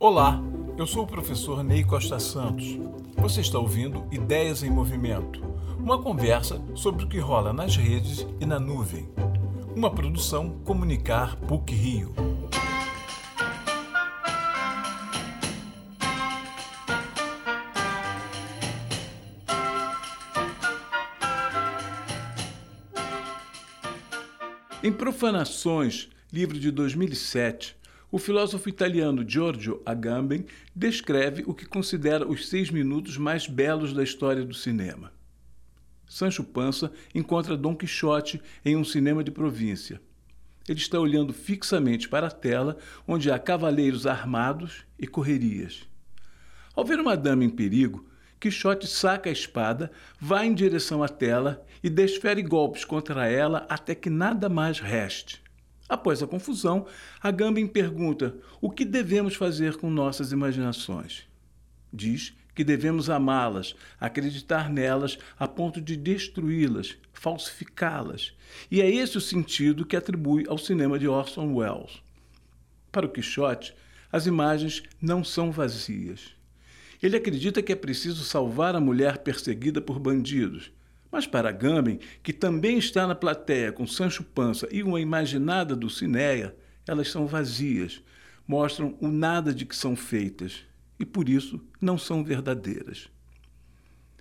Olá, eu sou o professor Ney Costa Santos. Você está ouvindo Ideias em Movimento, uma conversa sobre o que rola nas redes e na nuvem. Uma produção Comunicar PUC Rio. Em Profanações, livro de 2007, o filósofo italiano Giorgio Agamben descreve o que considera os seis minutos mais belos da história do cinema. Sancho Panza encontra Dom Quixote em um cinema de província. Ele está olhando fixamente para a tela, onde há cavaleiros armados e correrias. Ao ver uma dama em perigo, Quixote saca a espada, vai em direção à tela e desfere golpes contra ela até que nada mais reste. Após a confusão, Agamben pergunta o que devemos fazer com nossas imaginações. Diz que devemos amá-las, acreditar nelas a ponto de destruí-las, falsificá-las. E é esse o sentido que atribui ao cinema de Orson Welles. Para o Quixote, as imagens não são vazias. Ele acredita que é preciso salvar a mulher perseguida por bandidos, mas para Gambin, que também está na plateia com Sancho Panza e uma imaginada Dulcineia, elas são vazias, mostram o nada de que são feitas e por isso não são verdadeiras.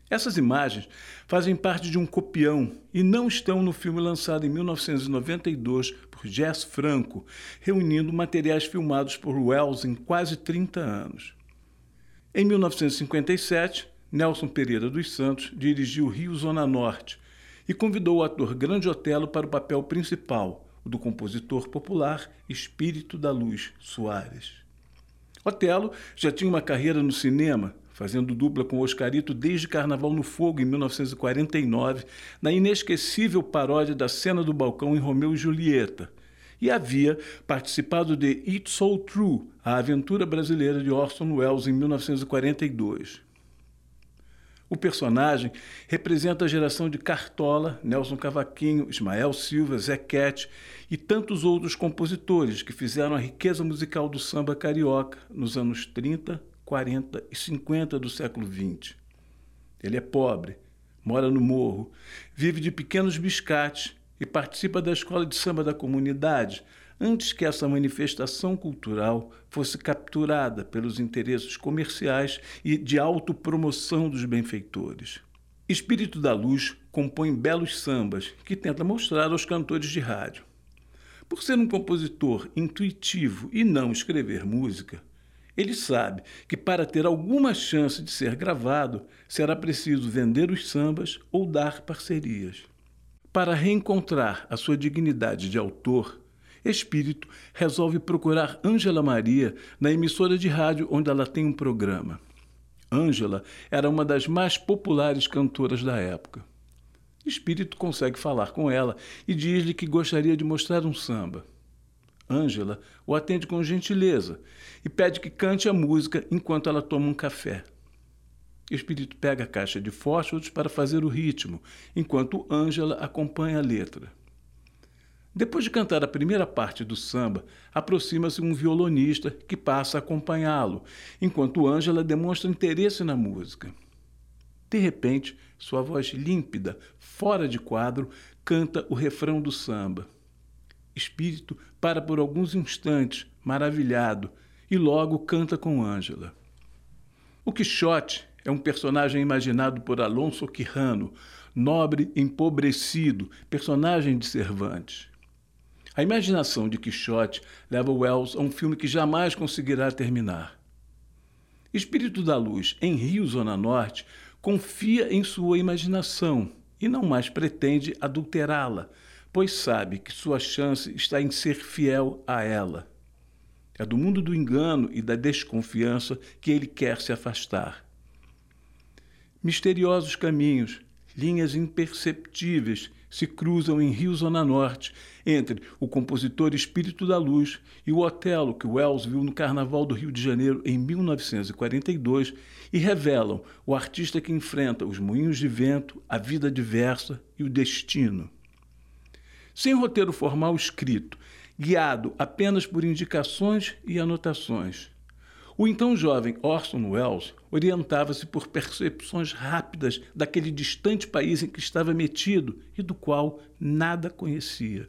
Essas imagens fazem parte de um copião e não estão no filme lançado em 1992 por Jess Franco, reunindo materiais filmados por Wells em quase 30 anos. Em 1957, Nelson Pereira dos Santos dirigiu Rio Zona Norte e convidou o ator Grande Otelo para o papel principal, o do compositor popular Espírito da Luz Soares. Otelo já tinha uma carreira no cinema, fazendo dupla com Oscarito desde Carnaval no Fogo, em 1949, na inesquecível paródia da cena do balcão em Romeu e Julieta, e havia participado de It's So True, a aventura brasileira de Orson Welles, em 1942. O personagem representa a geração de Cartola, Nelson Cavaquinho, Ismael Silva, Zé e tantos outros compositores que fizeram a riqueza musical do samba carioca nos anos 30, 40 e 50 do século XX. Ele é pobre, mora no morro, vive de pequenos biscates e participa da escola de samba da comunidade, antes que essa manifestação cultural fosse capturada pelos interesses comerciais e de autopromoção dos benfeitores. Espírito da Luz compõe belos sambas que tenta mostrar aos cantores de rádio. Por ser um compositor intuitivo e não escrever música, ele sabe que para ter alguma chance de ser gravado, será preciso vender os sambas ou dar parcerias. Para reencontrar a sua dignidade de autor, Espírito resolve procurar Ângela Maria na emissora de rádio onde ela tem um programa. Ângela era uma das mais populares cantoras da época. Espírito consegue falar com ela e diz-lhe que gostaria de mostrar um samba. Ângela o atende com gentileza e pede que cante a música enquanto ela toma um café. Espírito pega a caixa de fósforos para fazer o ritmo, enquanto Ângela acompanha a letra. Depois de cantar a primeira parte do samba, aproxima-se um violonista que passa a acompanhá-lo, enquanto Ângela demonstra interesse na música. De repente, sua voz límpida, fora de quadro, canta o refrão do samba. Espírito para por alguns instantes, maravilhado, e logo canta com Ângela. O Quixote é um personagem imaginado por Alonso Quijano, nobre empobrecido, personagem de Cervantes. A imaginação de Quixote leva Wells a um filme que jamais conseguirá terminar. Espírito da Luz, em Rio Zona Norte, confia em sua imaginação e não mais pretende adulterá-la, pois sabe que sua chance está em ser fiel a ela. É do mundo do engano e da desconfiança que ele quer se afastar. Misteriosos caminhos, linhas imperceptíveis se cruzam em Rio Zona Norte, entre o compositor Espírito da Luz e o Otelo que Wells viu no Carnaval do Rio de Janeiro em 1942 e revelam o artista que enfrenta os moinhos de vento, a vida diversa e o destino. Sem roteiro formal escrito, guiado apenas por indicações e anotações, O então jovem Orson Welles orientava-se por percepções rápidas daquele distante país em que estava metido e do qual nada conhecia.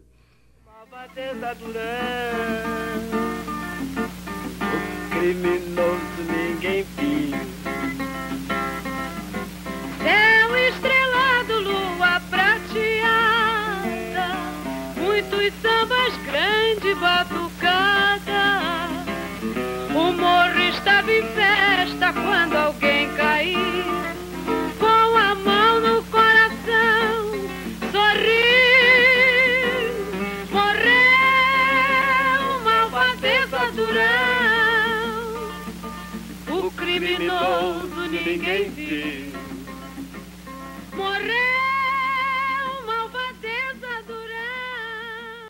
Ninguém viu. Morreu, malvadeza durão.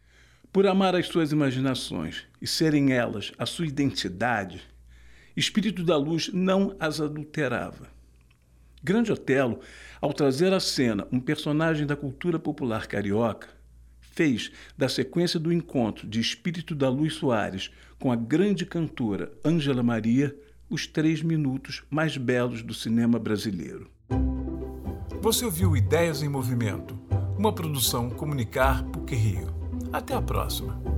Por amar as suas imaginações e serem elas a sua identidade, Espírito da Luz não as adulterava. Grande Otelo, ao trazer à cena um personagem da cultura popular carioca, fez da sequência do encontro de Espírito da Luz Soares com a grande cantora Ângela Maria os três minutos mais belos do cinema brasileiro. Você ouviu Ideias em Movimento, uma produção Comunicar PUC Rio. Até a próxima.